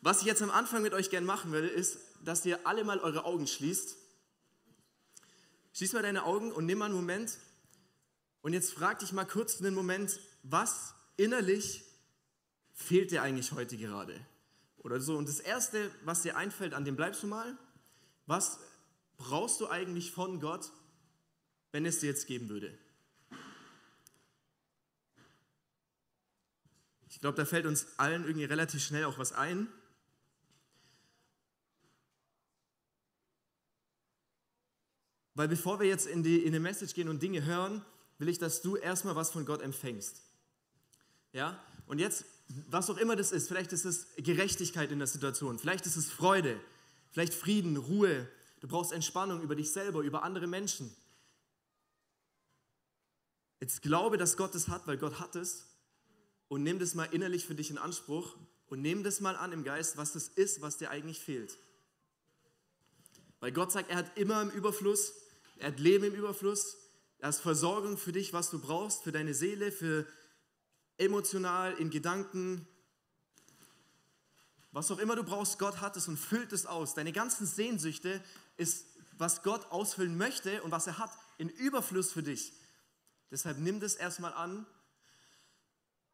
Was ich jetzt am Anfang mit euch gern machen will, ist, dass ihr alle mal eure Augen schließt. Schließ mal deine Augen und nimm mal einen Moment. Und jetzt frag dich mal kurz einen Moment, was innerlich fehlt dir eigentlich heute gerade? Oder so. Und das Erste, was dir einfällt, an dem bleibst du mal. Was brauchst du eigentlich von Gott, wenn es dir jetzt geben würde? Ich glaube, da fällt uns allen irgendwie relativ schnell auch was ein. Weil bevor wir jetzt in die, in die Message gehen und Dinge hören, will ich, dass du erstmal was von Gott empfängst. Ja? Und jetzt, was auch immer das ist, vielleicht ist es Gerechtigkeit in der Situation, vielleicht ist es Freude, vielleicht Frieden, Ruhe, du brauchst Entspannung über dich selber, über andere Menschen. Jetzt glaube, dass Gott es hat, weil Gott hat es und nimm das mal innerlich für dich in Anspruch und nimm das mal an im Geist, was das ist, was dir eigentlich fehlt. Weil Gott sagt, er hat immer im Überfluss, er hat Leben im Überfluss, er hat Versorgung für dich, was du brauchst, für deine Seele, für emotional, in Gedanken, was auch immer du brauchst, Gott hat es und füllt es aus. Deine ganzen Sehnsüchte ist, was Gott ausfüllen möchte und was er hat, in Überfluss für dich. Deshalb nimm das erstmal an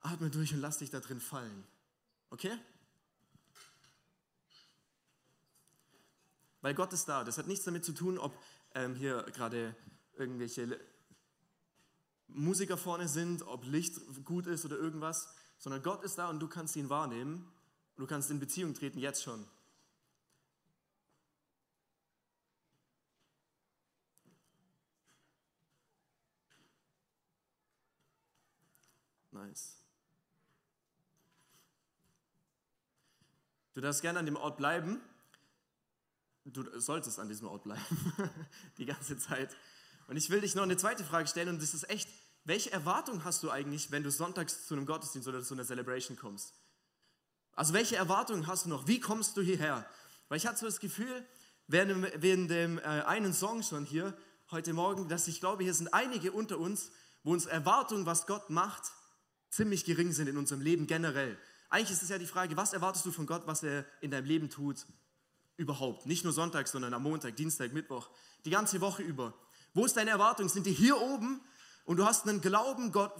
Atme durch und lass dich da drin fallen. Okay? Weil Gott ist da. Das hat nichts damit zu tun, ob ähm, hier gerade irgendwelche Musiker vorne sind, ob Licht gut ist oder irgendwas, sondern Gott ist da und du kannst ihn wahrnehmen und du kannst in Beziehung treten, jetzt schon. Nice. Du darfst gerne an dem Ort bleiben. Du solltest an diesem Ort bleiben, die ganze Zeit. Und ich will dich noch eine zweite Frage stellen und das ist echt, welche Erwartung hast du eigentlich, wenn du sonntags zu einem Gottesdienst oder zu einer Celebration kommst? Also welche Erwartungen hast du noch? Wie kommst du hierher? Weil ich hatte so das Gefühl, während, während dem äh, einen Song schon hier heute Morgen, dass ich glaube, hier sind einige unter uns, wo uns Erwartungen, was Gott macht, ziemlich gering sind in unserem Leben generell. Eigentlich ist es ja die Frage, was erwartest du von Gott, was er in deinem Leben tut? Überhaupt. Nicht nur Sonntag, sondern am Montag, Dienstag, Mittwoch, die ganze Woche über. Wo ist deine Erwartung? Sind die hier oben und du hast einen Glauben, Gott,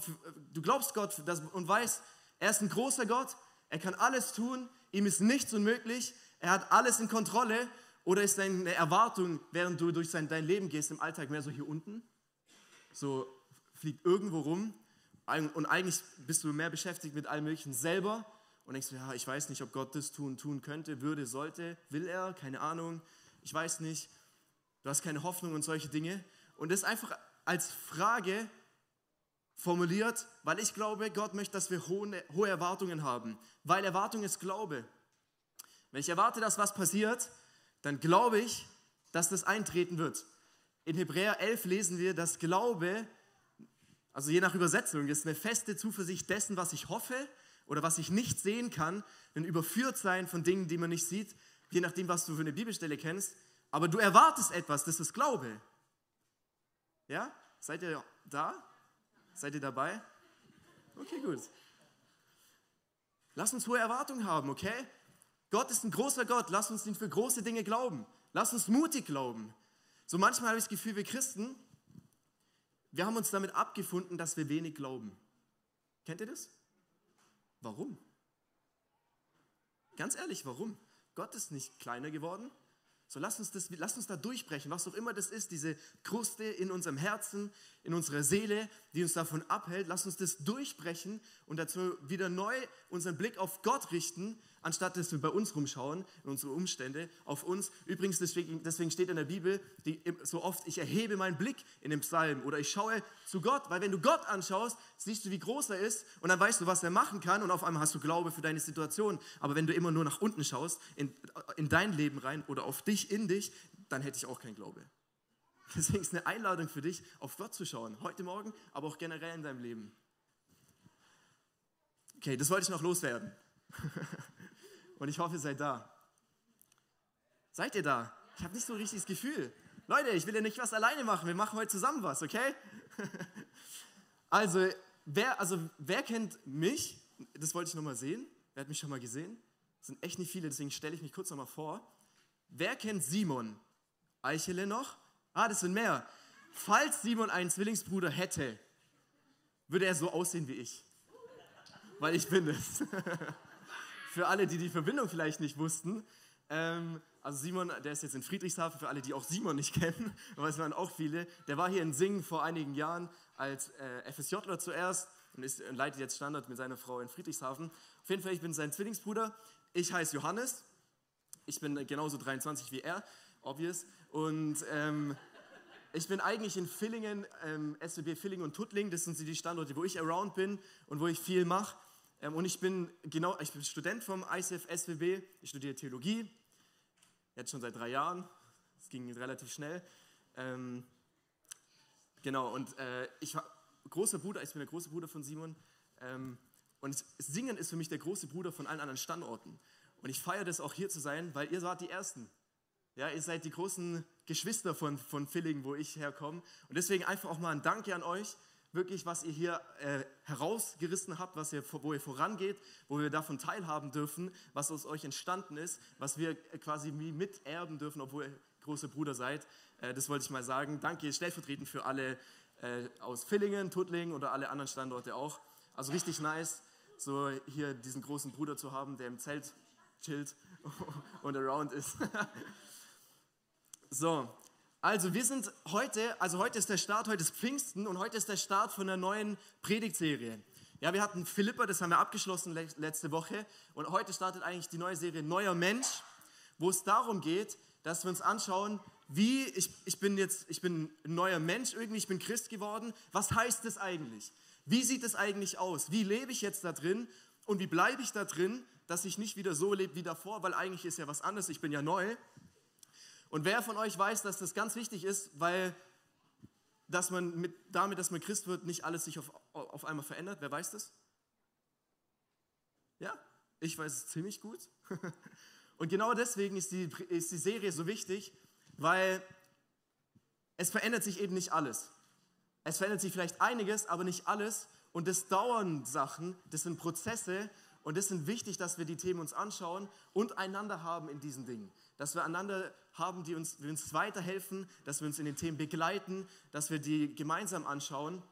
du glaubst Gott und weißt, er ist ein großer Gott, er kann alles tun, ihm ist nichts unmöglich, er hat alles in Kontrolle. Oder ist deine Erwartung, während du durch dein Leben gehst im Alltag, mehr so hier unten? So fliegt irgendwo rum und eigentlich bist du mehr beschäftigt mit allem Möglichen selber und denkst du, ja, ich weiß nicht, ob Gott das tun, tun könnte, würde, sollte, will er, keine Ahnung, ich weiß nicht. Du hast keine Hoffnung und solche Dinge. Und das einfach als Frage formuliert, weil ich glaube, Gott möchte, dass wir hohe, hohe Erwartungen haben. Weil Erwartung ist Glaube. Wenn ich erwarte, dass was passiert, dann glaube ich, dass das eintreten wird. In Hebräer 11 lesen wir, dass Glaube, also je nach Übersetzung, ist eine feste Zuversicht dessen, was ich hoffe oder was ich nicht sehen kann, ein Überführtsein von Dingen, die man nicht sieht, je nachdem, was du für eine Bibelstelle kennst. Aber du erwartest etwas, das ist Glaube. Ja? Seid ihr da? Seid ihr dabei? Okay, gut. Lass uns hohe Erwartungen haben, okay? Gott ist ein großer Gott. Lass uns ihn für große Dinge glauben. Lass uns mutig glauben. So manchmal habe ich das Gefühl, wir Christen, wir haben uns damit abgefunden, dass wir wenig glauben. Kennt ihr das? Warum? Ganz ehrlich, warum? Gott ist nicht kleiner geworden. So lass uns, das, lass uns da durchbrechen, was auch immer das ist, diese Kruste in unserem Herzen, in unserer Seele, die uns davon abhält. Lass uns das durchbrechen und dazu wieder neu unseren Blick auf Gott richten anstatt dass wir bei uns rumschauen, in unsere Umstände, auf uns. Übrigens, deswegen, deswegen steht in der Bibel die, so oft, ich erhebe meinen Blick in den Psalm oder ich schaue zu Gott, weil wenn du Gott anschaust, siehst du, wie groß er ist und dann weißt du, was er machen kann und auf einmal hast du Glaube für deine Situation. Aber wenn du immer nur nach unten schaust, in, in dein Leben rein oder auf dich, in dich, dann hätte ich auch keinen Glaube. Deswegen ist eine Einladung für dich, auf Gott zu schauen, heute Morgen, aber auch generell in deinem Leben. Okay, das wollte ich noch loswerden. Und ich hoffe, ihr seid da. Seid ihr da? Ich habe nicht so ein richtiges Gefühl. Leute, ich will ja nicht was alleine machen. Wir machen heute zusammen was, okay? also, wer, also, wer kennt mich? Das wollte ich nochmal sehen. Wer hat mich schon mal gesehen? Es sind echt nicht viele, deswegen stelle ich mich kurz nochmal vor. Wer kennt Simon? Eichele noch? Ah, das sind mehr. Falls Simon einen Zwillingsbruder hätte, würde er so aussehen wie ich. Weil ich bin es. für alle, die die Verbindung vielleicht nicht wussten. Ähm, also Simon, der ist jetzt in Friedrichshafen, für alle, die auch Simon nicht kennen, aber es waren auch viele. Der war hier in Singen vor einigen Jahren als äh, FSJler zuerst und ist, und leitet jetzt Standard mit seiner Frau in Friedrichshafen. Auf jeden Fall, ich bin sein Zwillingsbruder. Ich heiße Johannes. Ich bin genauso 23 wie er, obvious. Und ähm, ich bin eigentlich in Villingen, ähm, SWB Villingen und Tuttling. Das sind die Standorte, wo ich around bin und wo ich viel mache. Ähm, und ich bin, genau, ich bin Student vom ICF SWB, ich studiere Theologie, jetzt schon seit drei Jahren, es ging relativ schnell. Ähm, genau, und äh, ich großer Bruder, ich bin der große Bruder von Simon. Ähm, und Singen ist für mich der große Bruder von allen anderen Standorten. Und ich feiere das auch hier zu sein, weil ihr wart die Ersten. Ja, ihr seid die großen Geschwister von, von Villingen, wo ich herkomme. Und deswegen einfach auch mal ein Danke an euch, wirklich, was ihr hier äh, herausgerissen habt, was ihr, wo ihr vorangeht, wo wir davon teilhaben dürfen, was aus euch entstanden ist, was wir quasi miterben dürfen, obwohl ihr große Bruder seid. Äh, das wollte ich mal sagen. Danke stellvertretend für alle äh, aus Villingen, Tuttlingen oder alle anderen Standorte auch. Also richtig nice, so hier diesen großen Bruder zu haben, der im Zelt chillt und around ist. so, also wir sind heute, also heute ist der Start, heute ist Pfingsten und heute ist der Start von einer neuen Predigtserie. Ja, wir hatten Philippa, das haben wir abgeschlossen letzte Woche und heute startet eigentlich die neue Serie Neuer Mensch, wo es darum geht, dass wir uns anschauen, wie ich, ich bin jetzt, ich bin ein neuer Mensch irgendwie, ich bin Christ geworden. Was heißt das eigentlich? Wie sieht es eigentlich aus? Wie lebe ich jetzt da drin und wie bleibe ich da drin, dass ich nicht wieder so lebe wie davor, weil eigentlich ist ja was anderes, ich bin ja neu. Und wer von euch weiß, dass das ganz wichtig ist, weil dass man mit, damit, dass man Christ wird, nicht alles sich auf, auf einmal verändert? Wer weiß das? Ja, ich weiß es ziemlich gut. Und genau deswegen ist die, ist die Serie so wichtig, weil es verändert sich eben nicht alles. Es verändert sich vielleicht einiges, aber nicht alles. Und das dauern Sachen, das sind Prozesse und es ist wichtig, dass wir die Themen uns anschauen und einander haben in diesen Dingen dass wir einander haben, die uns, die uns weiterhelfen, dass wir uns in den Themen begleiten, dass wir die gemeinsam anschauen,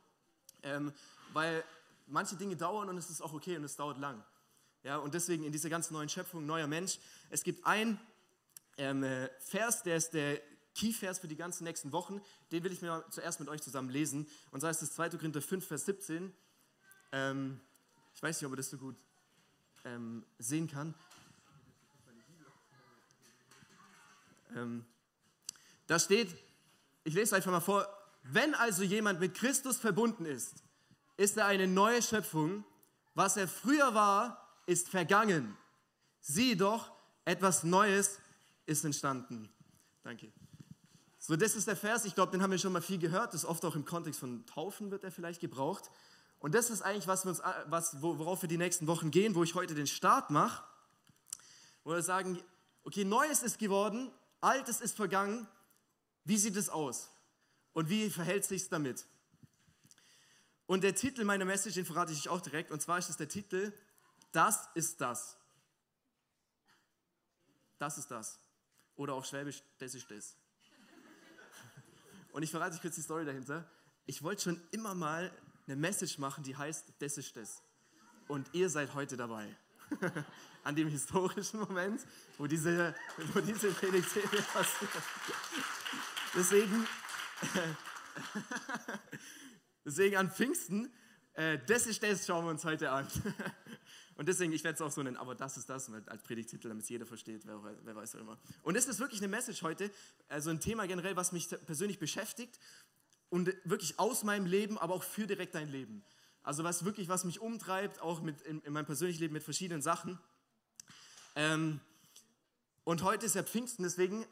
ähm, weil manche Dinge dauern und es ist auch okay und es dauert lang. Ja, und deswegen in dieser ganzen neuen Schöpfung, neuer Mensch, es gibt ein ähm, äh, Vers, der ist der Key-Vers für die ganzen nächsten Wochen, den will ich mir zuerst mit euch zusammen lesen. Und zwar ist das 2. Korinther 5, Vers 17. Ähm, ich weiß nicht, ob man das so gut ähm, sehen kann. Ähm, da steht, ich lese einfach mal vor, wenn also jemand mit Christus verbunden ist, ist er eine neue Schöpfung. Was er früher war, ist vergangen. Sieh doch, etwas Neues ist entstanden. Danke. So, das ist der Vers, ich glaube, den haben wir schon mal viel gehört. Das ist oft auch im Kontext von Taufen wird er vielleicht gebraucht. Und das ist eigentlich, was wir uns, was, worauf wir die nächsten Wochen gehen, wo ich heute den Start mache. Wo wir sagen, okay, Neues ist geworden, Altes ist vergangen. Wie sieht es aus? Und wie verhält sich damit? Und der Titel meiner Message, den verrate ich euch auch direkt. Und zwar ist es der Titel, das ist das. Das ist das. Oder auf Schwäbisch, das ist das. Und ich verrate euch kurz die Story dahinter. Ich wollte schon immer mal eine Message machen, die heißt, das ist das. Und ihr seid heute dabei. an dem historischen Moment, wo diese, wo diese Predigtserie passiert. Deswegen, deswegen an Pfingsten, äh, das ist das, schauen wir uns heute an. Und deswegen, ich werde es auch so nennen, aber das ist das, als Predigtitel, damit es jeder versteht, wer, wer weiß auch immer. Und das ist wirklich eine Message heute, also ein Thema generell, was mich persönlich beschäftigt und wirklich aus meinem Leben, aber auch für direkt dein Leben. Also was wirklich, was mich umtreibt, auch mit, in, in meinem persönlichen Leben mit verschiedenen Sachen. Ähm, und heute ist ja Pfingsten, deswegen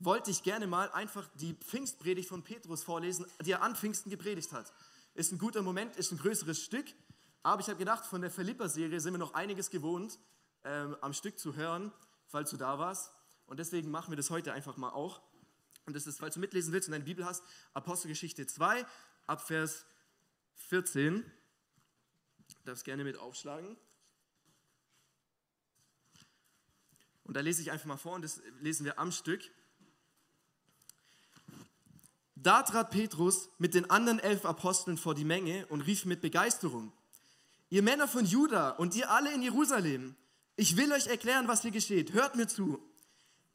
wollte ich gerne mal einfach die Pfingstpredigt von Petrus vorlesen, die er an Pfingsten gepredigt hat. Ist ein guter Moment, ist ein größeres Stück, aber ich habe gedacht, von der Philippa-Serie sind wir noch einiges gewohnt, ähm, am Stück zu hören, falls du da warst. Und deswegen machen wir das heute einfach mal auch. Und das ist, falls du mitlesen willst und deine Bibel hast, Apostelgeschichte 2, Abvers 14. Du darfst gerne mit aufschlagen. Und da lese ich einfach mal vor und das lesen wir am Stück. Da trat Petrus mit den anderen elf Aposteln vor die Menge und rief mit Begeisterung, ihr Männer von Juda und ihr alle in Jerusalem, ich will euch erklären, was hier geschieht. Hört mir zu.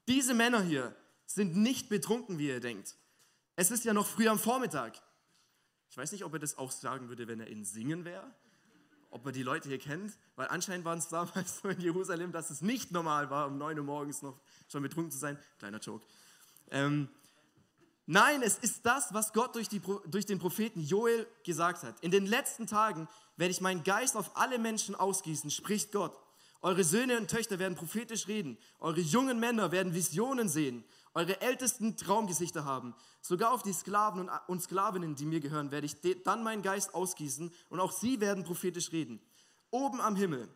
Diese Männer hier sind nicht betrunken, wie ihr denkt. Es ist ja noch früh am Vormittag. Ich weiß nicht, ob er das auch sagen würde, wenn er in Singen wäre, ob er die Leute hier kennt, weil anscheinend waren es damals so in Jerusalem, dass es nicht normal war, um 9 Uhr morgens noch schon betrunken zu sein. Kleiner Joke. Ähm, nein, es ist das, was Gott durch, die, durch den Propheten Joel gesagt hat. In den letzten Tagen werde ich meinen Geist auf alle Menschen ausgießen, spricht Gott. Eure Söhne und Töchter werden prophetisch reden. Eure jungen Männer werden Visionen sehen. Eure Ältesten Traumgesichter haben. Sogar auf die Sklaven und Sklavinnen, die mir gehören, werde ich dann meinen Geist ausgießen und auch sie werden prophetisch reden. Oben am Himmel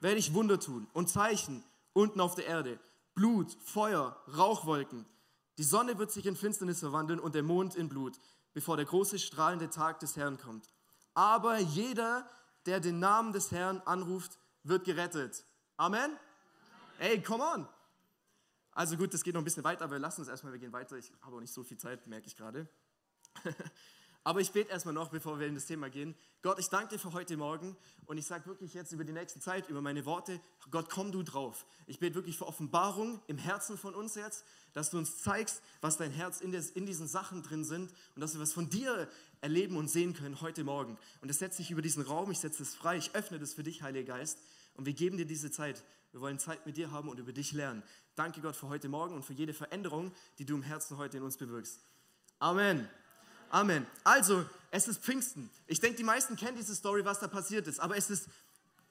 werde ich Wunder tun und Zeichen unten auf der Erde. Blut, Feuer, Rauchwolken. Die Sonne wird sich in Finsternis verwandeln und der Mond in Blut, bevor der große strahlende Tag des Herrn kommt. Aber jeder, der den Namen des Herrn anruft, wird gerettet. Amen? Ey, come on! Also gut, das geht noch ein bisschen weiter, aber wir lassen es erstmal, wir gehen weiter. Ich habe auch nicht so viel Zeit, merke ich gerade. aber ich bete erstmal noch, bevor wir in das Thema gehen. Gott, ich danke dir für heute Morgen und ich sage wirklich jetzt über die nächste Zeit, über meine Worte, Gott, komm du drauf. Ich bete wirklich für Offenbarung im Herzen von uns jetzt, dass du uns zeigst, was dein Herz in, des, in diesen Sachen drin sind und dass wir was von dir erleben und sehen können heute Morgen. Und das setze ich über diesen Raum, ich setze es frei, ich öffne das für dich, Heiliger Geist. Und wir geben dir diese Zeit. Wir wollen Zeit mit dir haben und über dich lernen. Danke Gott für heute Morgen und für jede Veränderung, die du im Herzen heute in uns bewirkst. Amen. Amen. Also, es ist Pfingsten. Ich denke, die meisten kennen diese Story, was da passiert ist, aber es ist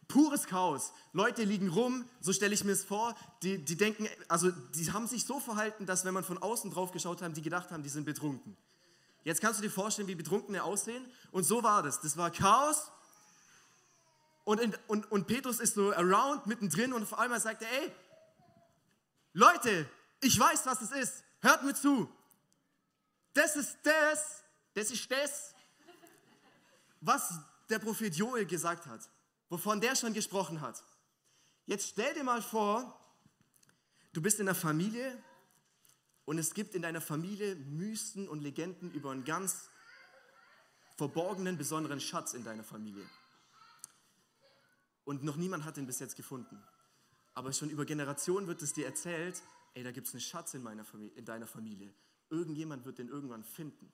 pures Chaos. Leute liegen rum, so stelle ich mir es vor, die, die denken, also die haben sich so verhalten, dass wenn man von außen drauf geschaut hat, die gedacht haben, die sind betrunken. Jetzt kannst du dir vorstellen, wie Betrunkene aussehen. Und so war das. Das war Chaos. Und, in, und, und Petrus ist so around, mittendrin und auf einmal sagt er, ey, Leute, ich weiß, was es ist. Hört mir zu. Das ist das, das ist das, was der Prophet Joel gesagt hat, wovon der schon gesprochen hat. Jetzt stell dir mal vor, du bist in einer Familie und es gibt in deiner Familie Mysten und Legenden über einen ganz verborgenen, besonderen Schatz in deiner Familie. Und noch niemand hat ihn bis jetzt gefunden. Aber schon über Generationen wird es dir erzählt, ey, da gibt es einen Schatz in, meiner Familie, in deiner Familie. Irgendjemand wird den irgendwann finden.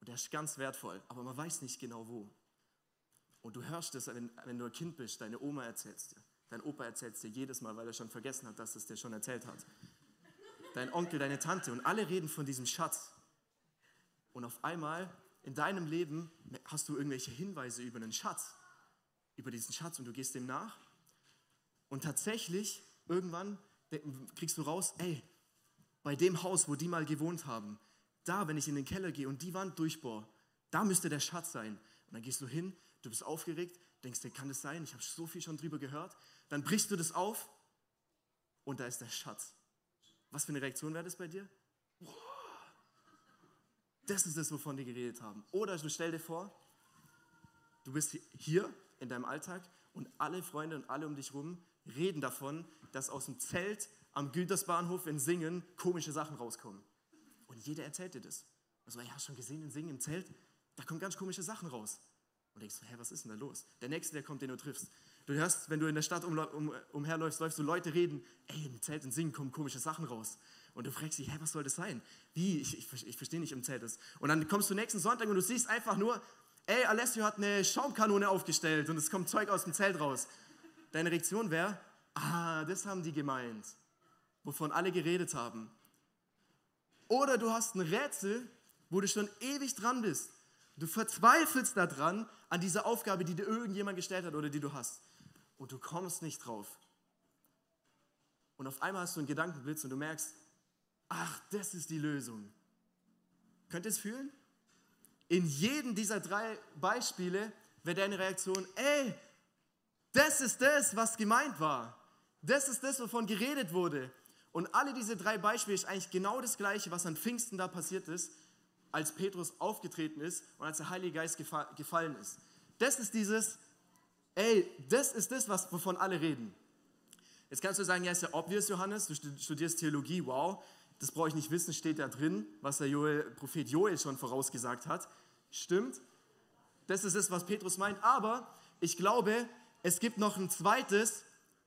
Und der ist ganz wertvoll, aber man weiß nicht genau wo. Und du hörst es, wenn, wenn du ein Kind bist, deine Oma erzählt es dir. Dein Opa erzählt es dir jedes Mal, weil er schon vergessen hat, dass es dir schon erzählt hat. Dein Onkel, deine Tante und alle reden von diesem Schatz. Und auf einmal in deinem Leben hast du irgendwelche Hinweise über einen Schatz, über diesen Schatz und du gehst dem nach und tatsächlich, irgendwann kriegst du raus, ey, bei dem Haus, wo die mal gewohnt haben, da, wenn ich in den Keller gehe und die Wand durchbohre, da müsste der Schatz sein. Und dann gehst du hin, du bist aufgeregt, denkst dir, kann das sein? Ich habe so viel schon drüber gehört. Dann brichst du das auf und da ist der Schatz. Was für eine Reaktion wäre das bei dir? Das ist das, wovon die geredet haben. Oder du stell dir vor, du bist hier in deinem Alltag und alle Freunde und alle um dich rum reden davon, dass aus dem Zelt am Gütersbahnhof in Singen komische Sachen rauskommen. Und jeder erzählt dir das. Also, ja, schon gesehen in Singen im Zelt, da kommen ganz komische Sachen raus. Und denkst du, hä, was ist denn da los? Der Nächste, der kommt, den du triffst. Du hörst, wenn du in der Stadt um, um, umherläufst, läufst du Leute reden, ey, im Zelt in Singen kommen komische Sachen raus. Und du fragst dich, hä, was soll das sein? Wie? Ich, ich, ich verstehe nicht im Zelt das. Und dann kommst du nächsten Sonntag und du siehst einfach nur, ey, Alessio hat eine Schaumkanone aufgestellt und es kommt Zeug aus dem Zelt raus. Deine Reaktion wäre, ah, das haben die gemeint, wovon alle geredet haben. Oder du hast ein Rätsel, wo du schon ewig dran bist. Du verzweifelst daran, an dieser Aufgabe, die dir irgendjemand gestellt hat oder die du hast. Und du kommst nicht drauf. Und auf einmal hast du einen Gedankenblitz und du merkst, ach, das ist die Lösung. Könnt ihr es fühlen? In jedem dieser drei Beispiele wäre deine Reaktion, ey, das ist das, was gemeint war. Das ist das, wovon geredet wurde. Und alle diese drei Beispiele ist eigentlich genau das Gleiche, was an Pfingsten da passiert ist, als Petrus aufgetreten ist und als der Heilige Geist gefallen ist. Das ist dieses, ey, das ist das, was, wovon alle reden. Jetzt kannst du sagen, ja, ist ja obvious, Johannes, du studierst Theologie, wow, das brauche ich nicht wissen, steht da drin, was der Joel, Prophet Joel schon vorausgesagt hat. Stimmt, das ist es, was Petrus meint, aber ich glaube, es gibt noch ein zweites,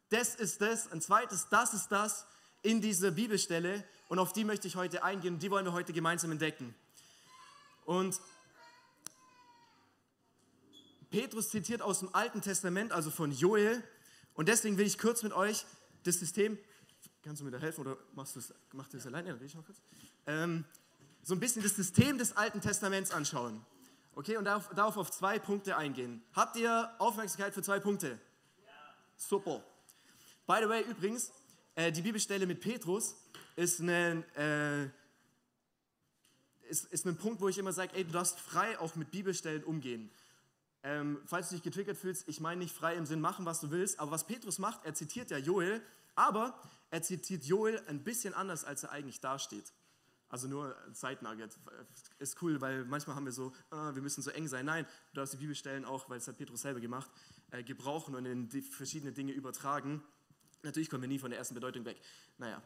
das ist das, ein zweites, das ist das in dieser Bibelstelle. Und auf die möchte ich heute eingehen. Und die wollen wir heute gemeinsam entdecken. Und Petrus zitiert aus dem Alten Testament, also von Joel, und deswegen will ich kurz mit euch das System, kannst du mir da helfen oder machst du es machst das alleine? Dann ich mal kurz. Ähm, so ein bisschen das System des Alten Testaments anschauen. Okay, und darauf, darauf auf zwei Punkte eingehen. Habt ihr Aufmerksamkeit für zwei Punkte? Ja. Super. By the way, übrigens, äh, die Bibelstelle mit Petrus ist ein, äh, ist, ist ein Punkt, wo ich immer sage, ey, du darfst frei auch mit Bibelstellen umgehen. Ähm, falls du dich getriggert fühlst, ich meine nicht frei im Sinn machen, was du willst, aber was Petrus macht, er zitiert ja Joel, aber er zitiert Joel ein bisschen anders, als er eigentlich dasteht. Also nur ein Side-Nugget. Ist cool, weil manchmal haben wir so, ah, wir müssen so eng sein. Nein, du darfst die Bibelstellen auch, weil es hat Petrus selber gemacht, äh, gebrauchen und in verschiedene Dinge übertragen. Natürlich kommen wir nie von der ersten Bedeutung weg. Naja,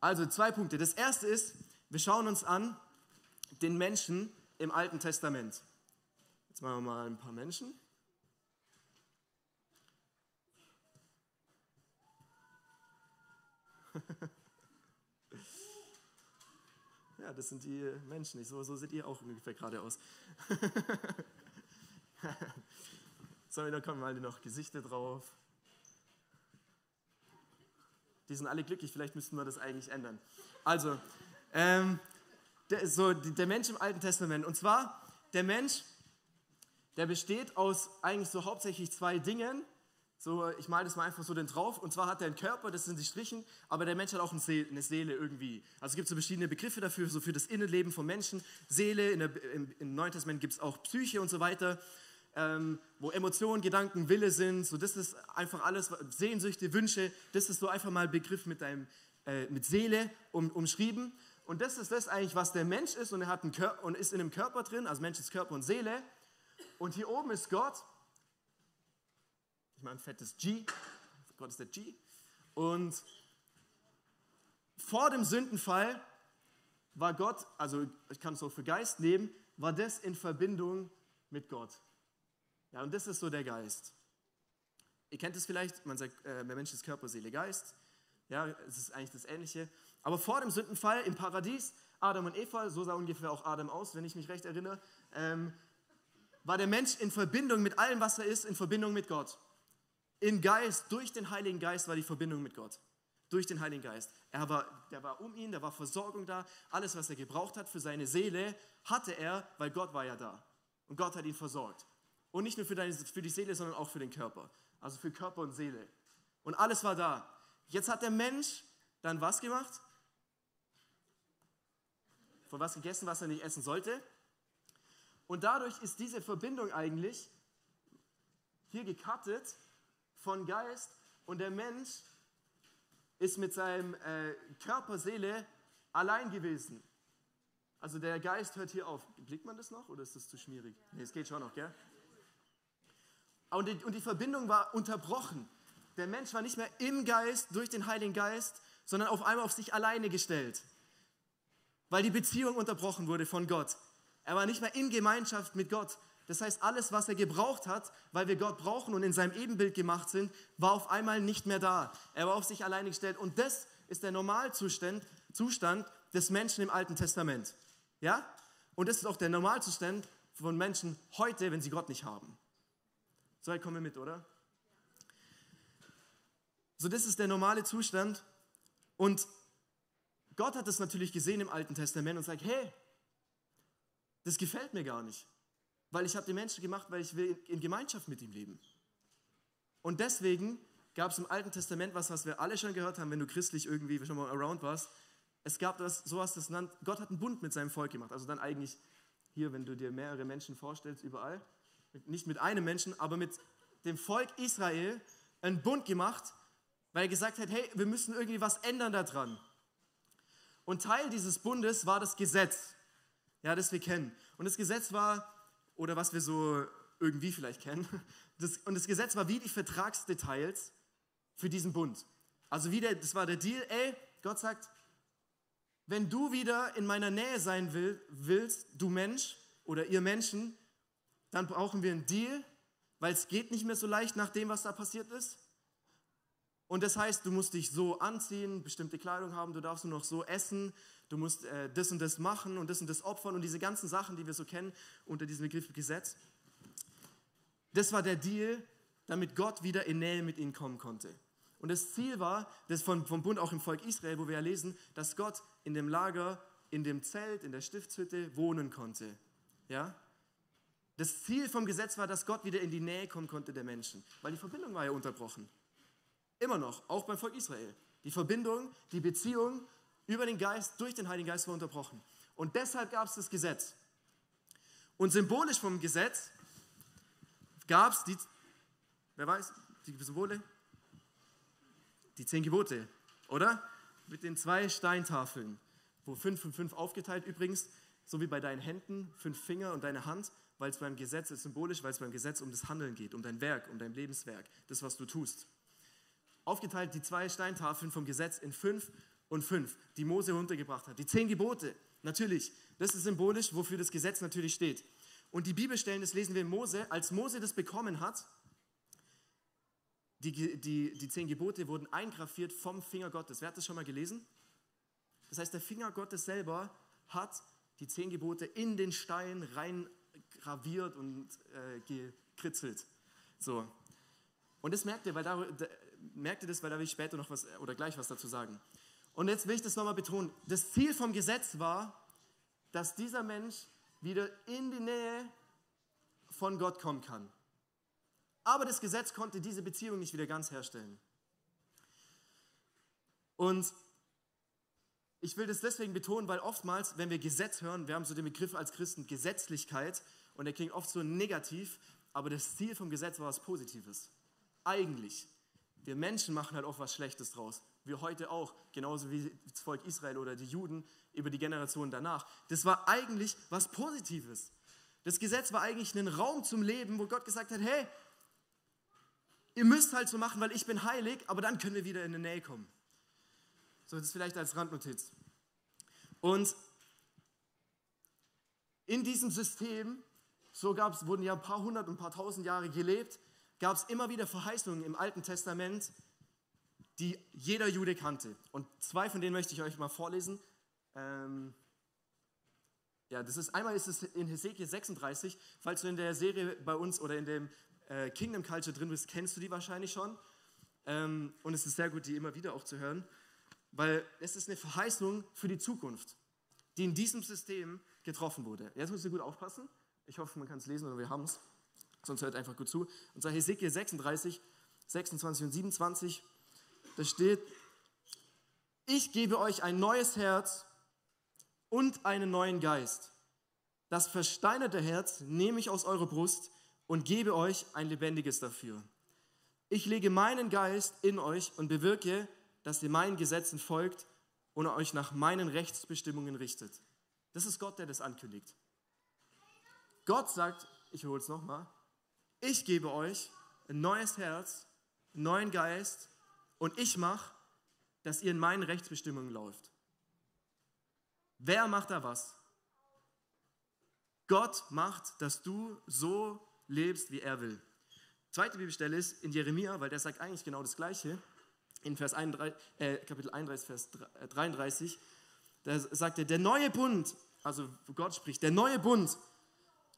also zwei Punkte. Das erste ist, wir schauen uns an den Menschen im Alten Testament. Jetzt machen wir mal ein paar Menschen. Ja, das sind die Menschen. So, so seht ihr auch ungefähr gerade aus. so, da kommen mal noch Gesichter drauf. Die sind alle glücklich, vielleicht müssten wir das eigentlich ändern. Also, ähm, der, so, der Mensch im Alten Testament. Und zwar, der Mensch, der besteht aus eigentlich so hauptsächlich zwei Dingen. So, ich male das mal einfach so den drauf. Und zwar hat er einen Körper, das sind die Strichen, aber der Mensch hat auch eine Seele irgendwie. Also es gibt so verschiedene Begriffe dafür, so für das Innenleben von Menschen. Seele, in der, im, im, Neuen Testament gibt es auch Psyche und so weiter, ähm, wo Emotionen, Gedanken, Wille sind. So, das ist einfach alles, Sehnsüchte, Wünsche, das ist so einfach mal ein Begriff mit, deinem, äh, mit Seele um, umschrieben. Und das ist das eigentlich, was der Mensch ist und er hat einen Körper, und ist in einem Körper drin, also Mensch ist Körper und Seele. Und hier oben ist Gott ich meine, ein fettes G. Gott ist der G. Und vor dem Sündenfall war Gott, also ich kann es auch für Geist nehmen, war das in Verbindung mit Gott. Ja, und das ist so der Geist. Ihr kennt es vielleicht, man sagt, äh, der Mensch ist Körper, Seele, Geist. Ja, es ist eigentlich das Ähnliche. Aber vor dem Sündenfall im Paradies, Adam und Eva, so sah ungefähr auch Adam aus, wenn ich mich recht erinnere, ähm, war der Mensch in Verbindung mit allem, was er ist, in Verbindung mit Gott. Im Geist, durch den Heiligen Geist war die Verbindung mit Gott. Durch den Heiligen Geist. Er war, der war um ihn, da war Versorgung da. Alles, was er gebraucht hat für seine Seele, hatte er, weil Gott war ja da. Und Gott hat ihn versorgt. Und nicht nur für, deine, für die Seele, sondern auch für den Körper. Also für Körper und Seele. Und alles war da. Jetzt hat der Mensch dann was gemacht? Von was gegessen, was er nicht essen sollte. Und dadurch ist diese Verbindung eigentlich hier gekattet von Geist und der Mensch ist mit seinem äh, Körper, Seele allein gewesen. Also der Geist hört hier auf. Blickt man das noch oder ist das zu schmierig? Nee, es geht schon noch, gell? Und die, und die Verbindung war unterbrochen. Der Mensch war nicht mehr im Geist, durch den Heiligen Geist, sondern auf einmal auf sich alleine gestellt. Weil die Beziehung unterbrochen wurde von Gott. Er war nicht mehr in Gemeinschaft mit Gott, das heißt, alles, was er gebraucht hat, weil wir Gott brauchen und in seinem Ebenbild gemacht sind, war auf einmal nicht mehr da. Er war auf sich alleine gestellt. Und das ist der Normalzustand Zustand des Menschen im Alten Testament. Ja? Und das ist auch der Normalzustand von Menschen heute, wenn sie Gott nicht haben. So weit kommen wir mit, oder? So, das ist der normale Zustand. Und Gott hat das natürlich gesehen im Alten Testament und sagt, hey, das gefällt mir gar nicht weil ich habe den Menschen gemacht, weil ich will in Gemeinschaft mit ihm leben. Und deswegen gab es im Alten Testament was, was wir alle schon gehört haben, wenn du christlich irgendwie schon mal around warst. Es gab das, sowas, das nannt, Gott hat einen Bund mit seinem Volk gemacht. Also dann eigentlich hier, wenn du dir mehrere Menschen vorstellst, überall. Nicht mit einem Menschen, aber mit dem Volk Israel einen Bund gemacht, weil er gesagt hat, hey, wir müssen irgendwie was ändern daran. Und Teil dieses Bundes war das Gesetz, ja, das wir kennen. Und das Gesetz war oder was wir so irgendwie vielleicht kennen. Das, und das Gesetz war wie die Vertragsdetails für diesen Bund. Also wieder, das war der Deal, ey, Gott sagt, wenn du wieder in meiner Nähe sein will, willst, du Mensch oder ihr Menschen, dann brauchen wir einen Deal, weil es geht nicht mehr so leicht nach dem, was da passiert ist. Und das heißt, du musst dich so anziehen, bestimmte Kleidung haben, du darfst nur noch so essen, du musst äh, das und das machen und das und das opfern und diese ganzen Sachen, die wir so kennen unter diesem Begriff Gesetz. Das war der Deal, damit Gott wieder in Nähe mit ihnen kommen konnte. Und das Ziel war, das vom, vom Bund auch im Volk Israel, wo wir ja lesen, dass Gott in dem Lager, in dem Zelt, in der Stiftshütte wohnen konnte. Ja? Das Ziel vom Gesetz war, dass Gott wieder in die Nähe kommen konnte der Menschen, weil die Verbindung war ja unterbrochen. Immer noch, auch beim Volk Israel. Die Verbindung, die Beziehung über den Geist, durch den Heiligen Geist war unterbrochen. Und deshalb gab es das Gesetz. Und symbolisch vom Gesetz gab es die, wer weiß, die Symbole? Die zehn Gebote, oder? Mit den zwei Steintafeln, wo fünf und fünf aufgeteilt übrigens, so wie bei deinen Händen, fünf Finger und deine Hand, weil es beim Gesetz ist symbolisch, weil es beim Gesetz um das Handeln geht, um dein Werk, um dein Lebenswerk, das, was du tust aufgeteilt die zwei Steintafeln vom Gesetz in fünf und fünf, die Mose runtergebracht hat. Die zehn Gebote, natürlich, das ist symbolisch, wofür das Gesetz natürlich steht. Und die Bibelstellen, das lesen wir in Mose, als Mose das bekommen hat, die, die, die zehn Gebote wurden eingraviert vom Finger Gottes. Wer hat das schon mal gelesen? Das heißt, der Finger Gottes selber hat die zehn Gebote in den Stein rein graviert und äh, gekritzelt. So. Und das merkt ihr, weil da, merkt ihr das, weil da will ich später noch was oder gleich was dazu sagen. Und jetzt will ich das nochmal betonen. Das Ziel vom Gesetz war, dass dieser Mensch wieder in die Nähe von Gott kommen kann. Aber das Gesetz konnte diese Beziehung nicht wieder ganz herstellen. Und ich will das deswegen betonen, weil oftmals, wenn wir Gesetz hören, wir haben so den Begriff als Christen Gesetzlichkeit und der klingt oft so negativ, aber das Ziel vom Gesetz war was Positives. Eigentlich. Wir Menschen machen halt oft was Schlechtes draus. Wir heute auch, genauso wie das Volk Israel oder die Juden über die Generationen danach. Das war eigentlich was Positives. Das Gesetz war eigentlich ein Raum zum Leben, wo Gott gesagt hat, hey, ihr müsst halt so machen, weil ich bin heilig, aber dann können wir wieder in die Nähe kommen. So, das ist vielleicht als Randnotiz. Und in diesem System, so gab's, wurden ja ein paar hundert und ein paar tausend Jahre gelebt, gab es immer wieder Verheißungen im Alten Testament, die jeder Jude kannte. Und zwei von denen möchte ich euch mal vorlesen. Ähm, ja, das ist einmal ist es in Hesekiel 36. Falls du in der Serie bei uns oder in dem äh, Kingdom Culture drin bist, kennst du die wahrscheinlich schon. Ähm, und es ist sehr gut, die immer wieder auch zu hören, weil es ist eine Verheißung für die Zukunft, die in diesem System getroffen wurde. Jetzt müsst ihr gut aufpassen. Ich hoffe, man kann es lesen oder wir haben es sonst hört einfach gut zu. Und zwar Hesekiel 36, 26 und 27, da steht, ich gebe euch ein neues Herz und einen neuen Geist. Das versteinerte Herz nehme ich aus eurer Brust und gebe euch ein lebendiges dafür. Ich lege meinen Geist in euch und bewirke, dass ihr meinen Gesetzen folgt und euch nach meinen Rechtsbestimmungen richtet. Das ist Gott, der das ankündigt. Gott sagt, ich hole es nochmal, ich gebe euch ein neues Herz, einen neuen Geist und ich mache, dass ihr in meinen Rechtsbestimmungen läuft. Wer macht da was? Gott macht, dass du so lebst, wie er will. Zweite Bibelstelle ist in Jeremia, weil der sagt eigentlich genau das Gleiche. In Vers 31, äh, Kapitel 31, Vers 33, da sagt er, der neue Bund, also Gott spricht, der neue Bund,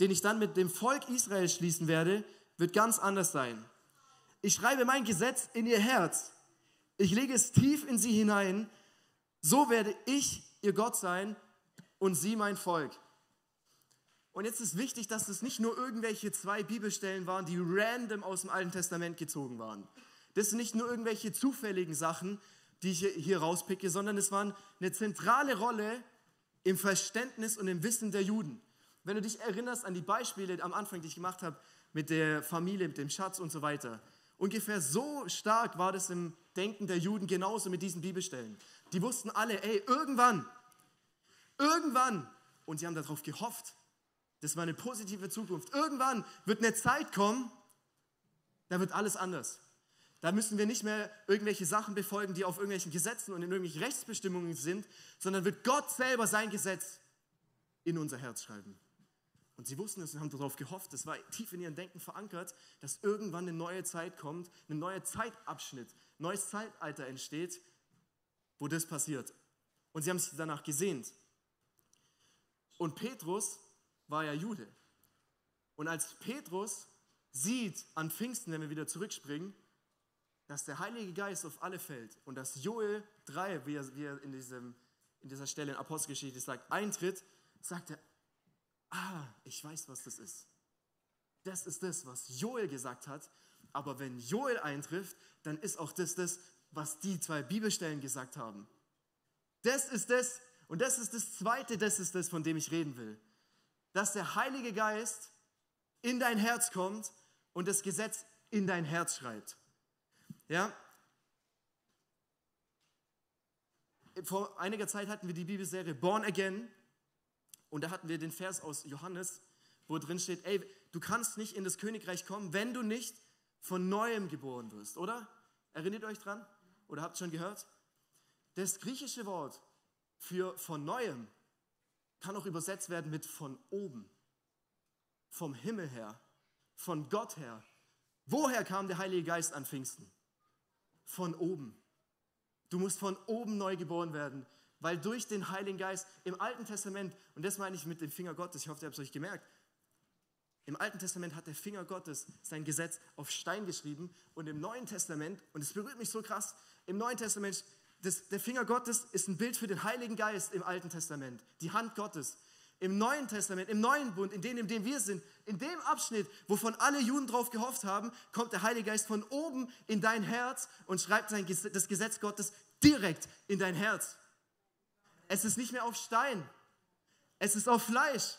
den ich dann mit dem Volk Israel schließen werde, wird ganz anders sein. Ich schreibe mein Gesetz in ihr Herz. Ich lege es tief in sie hinein. So werde ich ihr Gott sein und sie mein Volk. Und jetzt ist wichtig, dass es nicht nur irgendwelche zwei Bibelstellen waren, die random aus dem Alten Testament gezogen waren. Das sind nicht nur irgendwelche zufälligen Sachen, die ich hier rauspicke, sondern es waren eine zentrale Rolle im Verständnis und im Wissen der Juden. Wenn du dich erinnerst an die Beispiele am Anfang, die ich gemacht habe, mit der Familie, mit dem Schatz und so weiter. Ungefähr so stark war das im Denken der Juden genauso mit diesen Bibelstellen. Die wussten alle, ey, irgendwann, irgendwann, und sie haben darauf gehofft, das war eine positive Zukunft, irgendwann wird eine Zeit kommen, da wird alles anders. Da müssen wir nicht mehr irgendwelche Sachen befolgen, die auf irgendwelchen Gesetzen und in irgendwelchen Rechtsbestimmungen sind, sondern wird Gott selber sein Gesetz in unser Herz schreiben. Und sie wussten es und haben darauf gehofft, es war tief in ihrem Denken verankert, dass irgendwann eine neue Zeit kommt, ein neuer Zeitabschnitt, ein neues Zeitalter entsteht, wo das passiert. Und sie haben sich danach gesehnt. Und Petrus war ja Jude. Und als Petrus sieht an Pfingsten, wenn wir wieder zurückspringen, dass der Heilige Geist auf alle fällt und dass Joel 3, wie er, wie er in, diesem, in dieser Stelle in Apostelgeschichte sagt, eintritt, sagt er, ah, ich weiß, was das ist. Das ist das, was Joel gesagt hat. Aber wenn Joel eintrifft, dann ist auch das das, was die zwei Bibelstellen gesagt haben. Das ist das, und das ist das Zweite, das ist das, von dem ich reden will. Dass der Heilige Geist in dein Herz kommt und das Gesetz in dein Herz schreibt. Ja? Vor einiger Zeit hatten wir die Bibelserie Born Again und da hatten wir den Vers aus Johannes, wo drin steht, ey, du kannst nicht in das Königreich kommen, wenn du nicht von neuem geboren wirst, oder? Erinnert euch dran? Oder habt schon gehört? Das griechische Wort für von neuem kann auch übersetzt werden mit von oben, vom Himmel her, von Gott her. Woher kam der Heilige Geist an Pfingsten? Von oben. Du musst von oben neu geboren werden, weil durch den Heiligen Geist im Alten Testament, und das meine ich mit dem Finger Gottes, ich hoffe, ihr habt es euch gemerkt, im Alten Testament hat der Finger Gottes sein Gesetz auf Stein geschrieben und im Neuen Testament, und es berührt mich so krass, im Neuen Testament das, der Finger Gottes ist ein Bild für den Heiligen Geist im Alten Testament, die Hand Gottes. Im Neuen Testament, im neuen Bund, in dem, in dem wir sind, in dem Abschnitt, wovon alle Juden drauf gehofft haben, kommt der Heilige Geist von oben in dein Herz und schreibt sein, das Gesetz Gottes direkt in dein Herz. Es ist nicht mehr auf Stein, es ist auf Fleisch.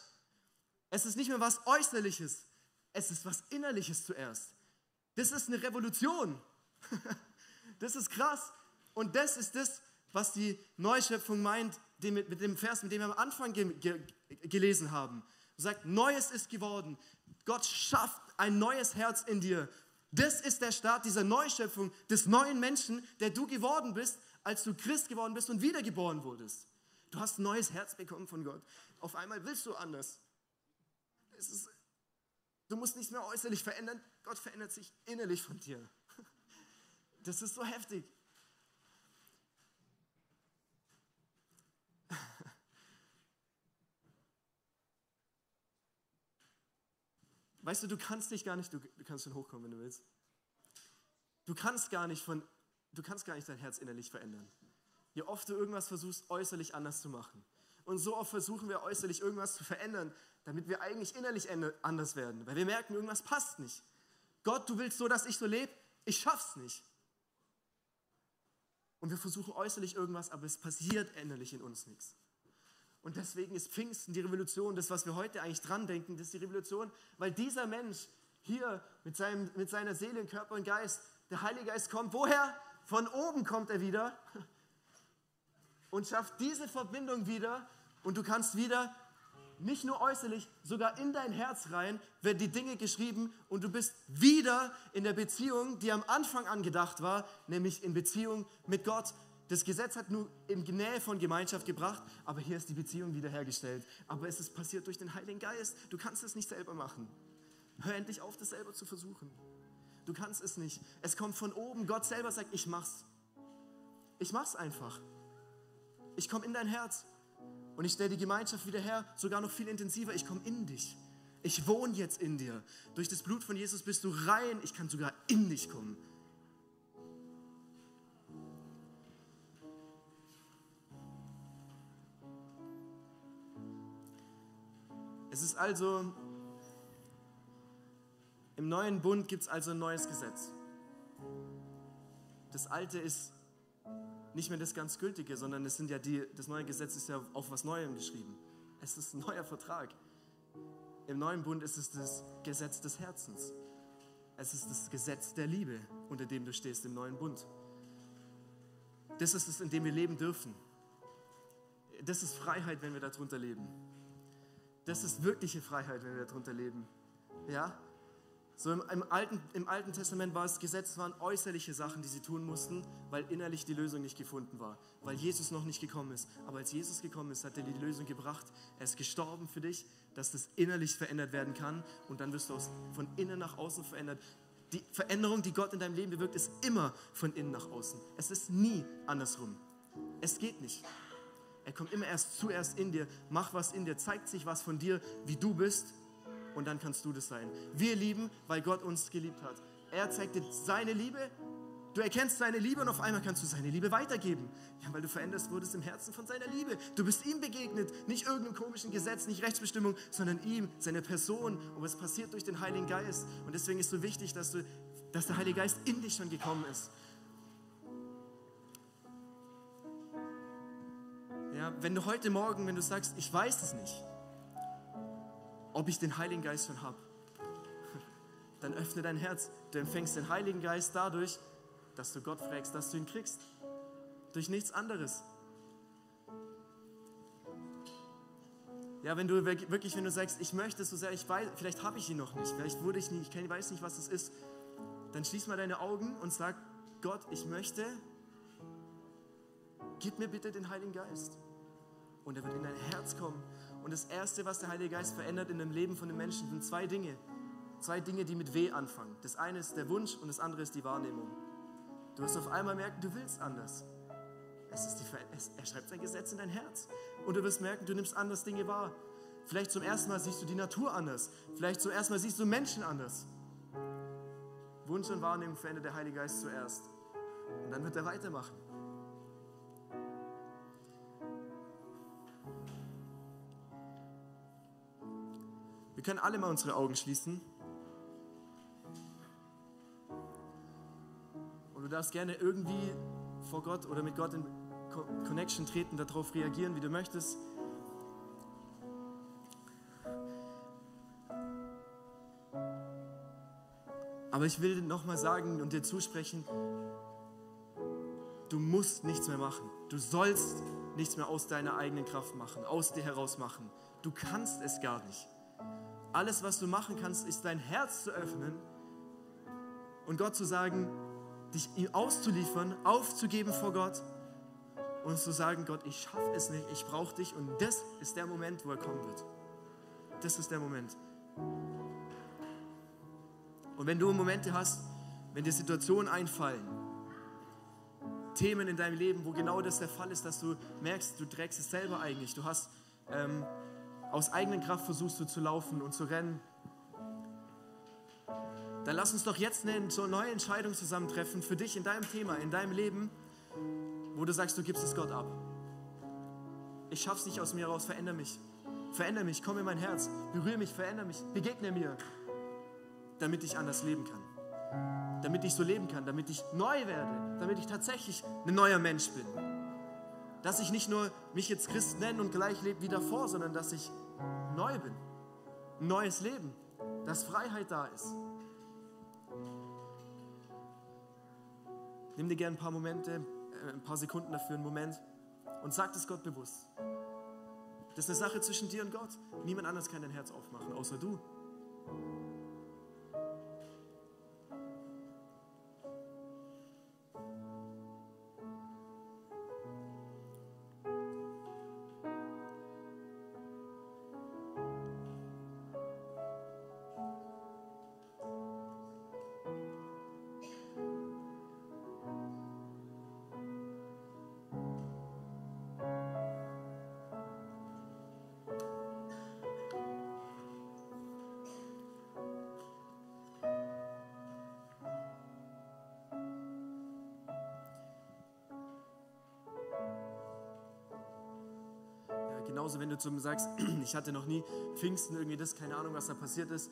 Es ist nicht mehr was Äußerliches, es ist was Innerliches zuerst. Das ist eine Revolution. Das ist krass. Und das ist das, was die Neuschöpfung meint, mit dem Vers, mit dem wir am Anfang gelesen haben. Er sagt, Neues ist geworden. Gott schafft ein neues Herz in dir. Das ist der Start dieser Neuschöpfung, des neuen Menschen, der du geworden bist, als du Christ geworden bist und wiedergeboren wurdest. Du hast ein neues Herz bekommen von Gott. Auf einmal willst du anders. Ist, du musst nichts mehr äußerlich verändern. Gott verändert sich innerlich von dir. Das ist so heftig. Weißt du, du kannst dich gar nicht, du, du kannst schon hochkommen, wenn du willst. Du kannst gar nicht von, du kannst gar nicht dein Herz innerlich verändern. Je oft du irgendwas versuchst, äußerlich anders zu machen. Und so oft versuchen wir äußerlich irgendwas zu verändern, damit wir eigentlich innerlich anders werden. Weil wir merken, irgendwas passt nicht. Gott, du willst so, dass ich so lebe, ich schaff's nicht. Und wir versuchen äußerlich irgendwas, aber es passiert innerlich in uns nichts. Und deswegen ist Pfingsten die Revolution, das, was wir heute eigentlich dran denken, das ist die Revolution, weil dieser Mensch hier mit, seinem, mit seiner Seele, Körper und Geist, der Heilige Geist kommt, woher? Von oben kommt er wieder und schafft diese Verbindung wieder und du kannst wieder nicht nur äußerlich, sogar in dein Herz rein, werden die Dinge geschrieben und du bist wieder in der Beziehung, die am Anfang angedacht war, nämlich in Beziehung mit Gott. Das Gesetz hat nur in Nähe von Gemeinschaft gebracht, aber hier ist die Beziehung wiederhergestellt. Aber es ist passiert durch den Heiligen Geist. Du kannst es nicht selber machen. Hör endlich auf, das selber zu versuchen. Du kannst es nicht. Es kommt von oben. Gott selber sagt, ich mach's. Ich mach's einfach. Ich komme in dein Herz und ich stelle die Gemeinschaft wieder her, sogar noch viel intensiver. Ich komme in dich. Ich wohne jetzt in dir. Durch das Blut von Jesus bist du rein. Ich kann sogar in dich kommen. Es ist also, im neuen Bund gibt es also ein neues Gesetz. Das alte ist nicht mehr das ganz Gültige, sondern es sind ja die, das neue Gesetz ist ja auf was Neuem geschrieben. Es ist ein neuer Vertrag. Im neuen Bund ist es das Gesetz des Herzens. Es ist das Gesetz der Liebe, unter dem du stehst im neuen Bund. Das ist es, in dem wir leben dürfen. Das ist Freiheit, wenn wir darunter leben. Das ist wirkliche Freiheit, wenn wir darunter leben. Ja? So im, im, Alten, Im Alten Testament war es Gesetz, waren äußerliche Sachen, die sie tun mussten, weil innerlich die Lösung nicht gefunden war, weil Jesus noch nicht gekommen ist. Aber als Jesus gekommen ist, hat er die Lösung gebracht. Er ist gestorben für dich, dass das innerlich verändert werden kann und dann wirst du aus, von innen nach außen verändert. Die Veränderung, die Gott in deinem Leben bewirkt, ist immer von innen nach außen. Es ist nie andersrum. Es geht nicht. Er kommt immer erst zuerst in dir, macht was in dir, zeigt sich was von dir, wie du bist und dann kannst du das sein. Wir lieben, weil Gott uns geliebt hat. Er zeigt dir seine Liebe, du erkennst seine Liebe und auf einmal kannst du seine Liebe weitergeben. Ja, weil du veränderst wurdest im Herzen von seiner Liebe. Du bist ihm begegnet, nicht irgendeinem komischen Gesetz, nicht Rechtsbestimmung, sondern ihm, seine Person. Und es passiert durch den Heiligen Geist. Und deswegen ist so wichtig, dass, du, dass der Heilige Geist in dich schon gekommen ist. Ja, wenn du heute Morgen, wenn du sagst, ich weiß es nicht, ob ich den Heiligen Geist schon habe. Dann öffne dein Herz. Du empfängst den Heiligen Geist dadurch, dass du Gott fragst, dass du ihn kriegst. Durch nichts anderes. Ja, wenn du wirklich, wenn du sagst, ich möchte so sehr, ich weiß, vielleicht habe ich ihn noch nicht, vielleicht wurde ich nicht, ich weiß nicht, was es ist, dann schließ mal deine Augen und sag, Gott, ich möchte, gib mir bitte den Heiligen Geist. Und er wird in dein Herz kommen und das Erste, was der Heilige Geist verändert in dem Leben von den Menschen, sind zwei Dinge. Zwei Dinge, die mit W anfangen. Das eine ist der Wunsch und das andere ist die Wahrnehmung. Du wirst auf einmal merken, du willst anders. Es ist die, es, er schreibt sein Gesetz in dein Herz. Und du wirst merken, du nimmst anders Dinge wahr. Vielleicht zum ersten Mal siehst du die Natur anders. Vielleicht zum ersten Mal siehst du Menschen anders. Wunsch und Wahrnehmung verändert der Heilige Geist zuerst. Und dann wird er weitermachen. Können alle mal unsere Augen schließen. Und du darfst gerne irgendwie vor Gott oder mit Gott in Connection treten, darauf reagieren, wie du möchtest. Aber ich will nochmal sagen und dir zusprechen, du musst nichts mehr machen. Du sollst nichts mehr aus deiner eigenen Kraft machen, aus dir heraus machen. Du kannst es gar nicht. Alles, was du machen kannst, ist dein Herz zu öffnen und Gott zu sagen, dich ihm auszuliefern, aufzugeben vor Gott und zu sagen, Gott, ich schaffe es nicht, ich brauche dich und das ist der Moment, wo er kommen wird. Das ist der Moment. Und wenn du Momente hast, wenn dir Situationen einfallen, Themen in deinem Leben, wo genau das der Fall ist, dass du merkst, du trägst es selber eigentlich, du hast ähm, aus eigener Kraft versuchst du zu laufen und zu rennen, dann lass uns doch jetzt eine neue Entscheidung zusammentreffen für dich in deinem Thema, in deinem Leben, wo du sagst, du gibst es Gott ab. Ich schaff's nicht aus mir raus, verändere mich. Verändere mich, komm in mein Herz, berühre mich, verändere mich, begegne mir, damit ich anders leben kann. Damit ich so leben kann, damit ich neu werde, damit ich tatsächlich ein neuer Mensch bin. Dass ich nicht nur mich jetzt Christ nenne und gleich lebe wie davor, sondern dass ich neu bin. Ein neues Leben, dass Freiheit da ist. Nimm dir gerne ein paar Momente, äh, ein paar Sekunden dafür, einen Moment und sag es Gott bewusst. Das ist eine Sache zwischen dir und Gott. Niemand anders kann dein Herz aufmachen, außer du. Genauso, wenn du zu mir sagst, ich hatte noch nie Pfingsten, irgendwie das, keine Ahnung, was da passiert ist,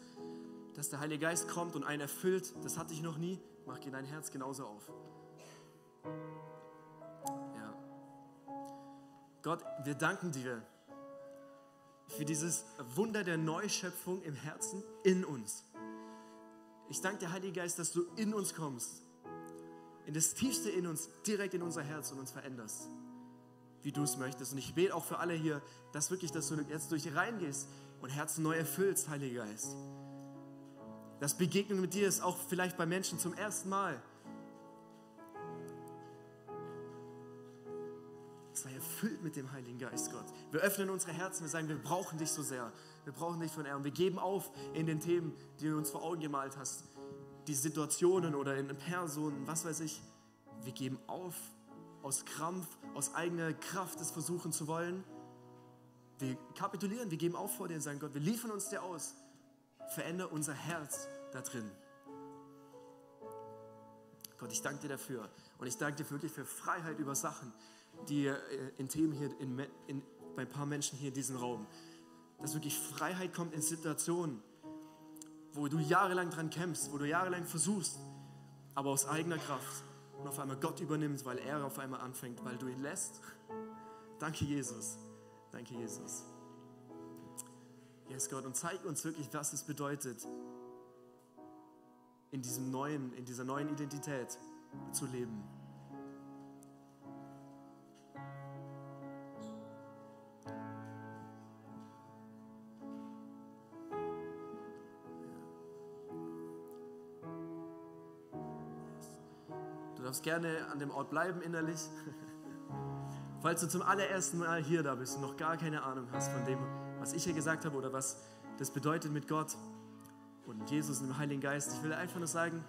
dass der Heilige Geist kommt und einen erfüllt, das hatte ich noch nie, mach dir dein Herz genauso auf. Ja. Gott, wir danken dir für dieses Wunder der Neuschöpfung im Herzen in uns. Ich danke dir, Heiliger Geist, dass du in uns kommst, in das Tiefste in uns, direkt in unser Herz und uns veränderst wie du es möchtest. Und ich bete auch für alle hier, dass wirklich, dass du jetzt durch reingehst und Herzen neu erfüllst, Heiliger Geist. dass Begegnung mit dir ist, auch vielleicht bei Menschen zum ersten Mal. Sei erfüllt mit dem Heiligen Geist, Gott. Wir öffnen unsere Herzen, wir sagen, wir brauchen dich so sehr. Wir brauchen dich von er. Und wir geben auf in den Themen, die du uns vor Augen gemalt hast. Die Situationen oder in Personen, was weiß ich. Wir geben auf aus Krampf, aus eigener Kraft es versuchen zu wollen. Wir kapitulieren, wir geben auf vor dir und sagen, Gott, wir liefern uns dir aus. Verändere unser Herz da drin. Gott, ich danke dir dafür. Und ich danke dir wirklich für Freiheit über Sachen, die äh, in Themen hier, in, in, bei ein paar Menschen hier in diesem Raum, dass wirklich Freiheit kommt in Situationen, wo du jahrelang dran kämpfst, wo du jahrelang versuchst, aber aus eigener Kraft und auf einmal Gott übernimmt, weil er auf einmal anfängt, weil du ihn lässt. Danke, Jesus. Danke, Jesus. Yes, Gott, und zeig uns wirklich, was es bedeutet, in, diesem neuen, in dieser neuen Identität zu leben. Darfst gerne an dem Ort bleiben innerlich. Falls du zum allerersten Mal hier da bist und noch gar keine Ahnung hast von dem, was ich hier gesagt habe oder was das bedeutet mit Gott und Jesus und dem Heiligen Geist, ich will einfach nur sagen,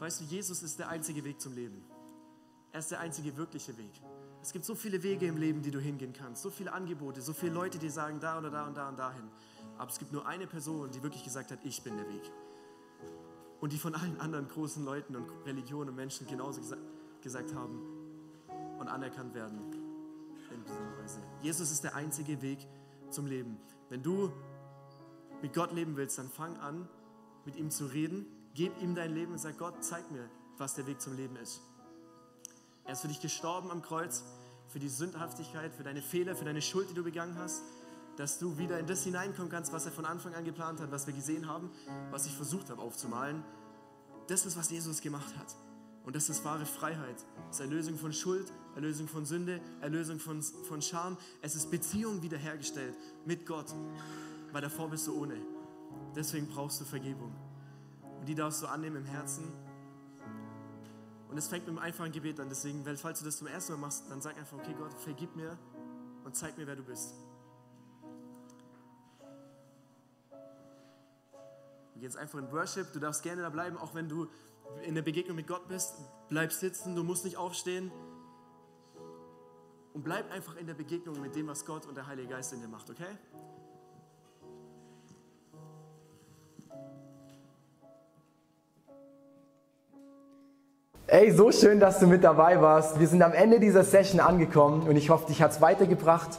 weißt du, Jesus ist der einzige Weg zum Leben. Er ist der einzige wirkliche Weg. Es gibt so viele Wege im Leben, die du hingehen kannst, so viele Angebote, so viele Leute, die sagen da oder da und da und dahin. Aber es gibt nur eine Person, die wirklich gesagt hat, ich bin der Weg und die von allen anderen großen Leuten und Religionen und Menschen genauso gesa gesagt haben und anerkannt werden in dieser Weise. Jesus ist der einzige Weg zum Leben. Wenn du mit Gott leben willst, dann fang an, mit ihm zu reden, gib ihm dein Leben und sag, Gott, zeig mir, was der Weg zum Leben ist. Er ist für dich gestorben am Kreuz, für die Sündhaftigkeit, für deine Fehler, für deine Schuld, die du begangen hast, dass du wieder in das hineinkommen kannst, was er von Anfang an geplant hat, was wir gesehen haben, was ich versucht habe aufzumalen. Das ist, was Jesus gemacht hat. Und das ist wahre Freiheit. Es ist Erlösung von Schuld, Erlösung von Sünde, Erlösung von, von Scham. Es ist Beziehung wiederhergestellt mit Gott, weil davor bist du ohne. Deswegen brauchst du Vergebung. Und die darfst du annehmen im Herzen. Und es fängt mit einem einfachen Gebet an. Deswegen, falls du das zum ersten Mal machst, dann sag einfach, okay Gott, vergib mir und zeig mir, wer du bist. Wir jetzt einfach in Worship. Du darfst gerne da bleiben, auch wenn du in der Begegnung mit Gott bist. Bleib sitzen, du musst nicht aufstehen. Und bleib einfach in der Begegnung mit dem, was Gott und der Heilige Geist in dir macht, okay? Ey, so schön, dass du mit dabei warst. Wir sind am Ende dieser Session angekommen und ich hoffe, dich hat es weitergebracht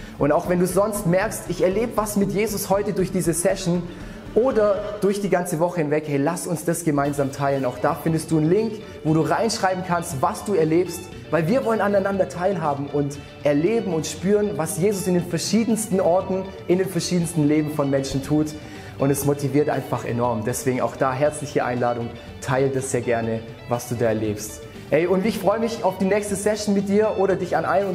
Und auch wenn du sonst merkst, ich erlebe was mit Jesus heute durch diese Session, oder durch die ganze Woche hinweg, hey, lass uns das gemeinsam teilen. Auch da findest du einen Link, wo du reinschreiben kannst, was du erlebst, weil wir wollen aneinander teilhaben und erleben und spüren, was Jesus in den verschiedensten Orten, in den verschiedensten Leben von Menschen tut. Und es motiviert einfach enorm. Deswegen auch da herzliche Einladung, teile das sehr gerne, was du da erlebst. Hey, und ich freue mich auf die nächste Session mit dir oder dich an einem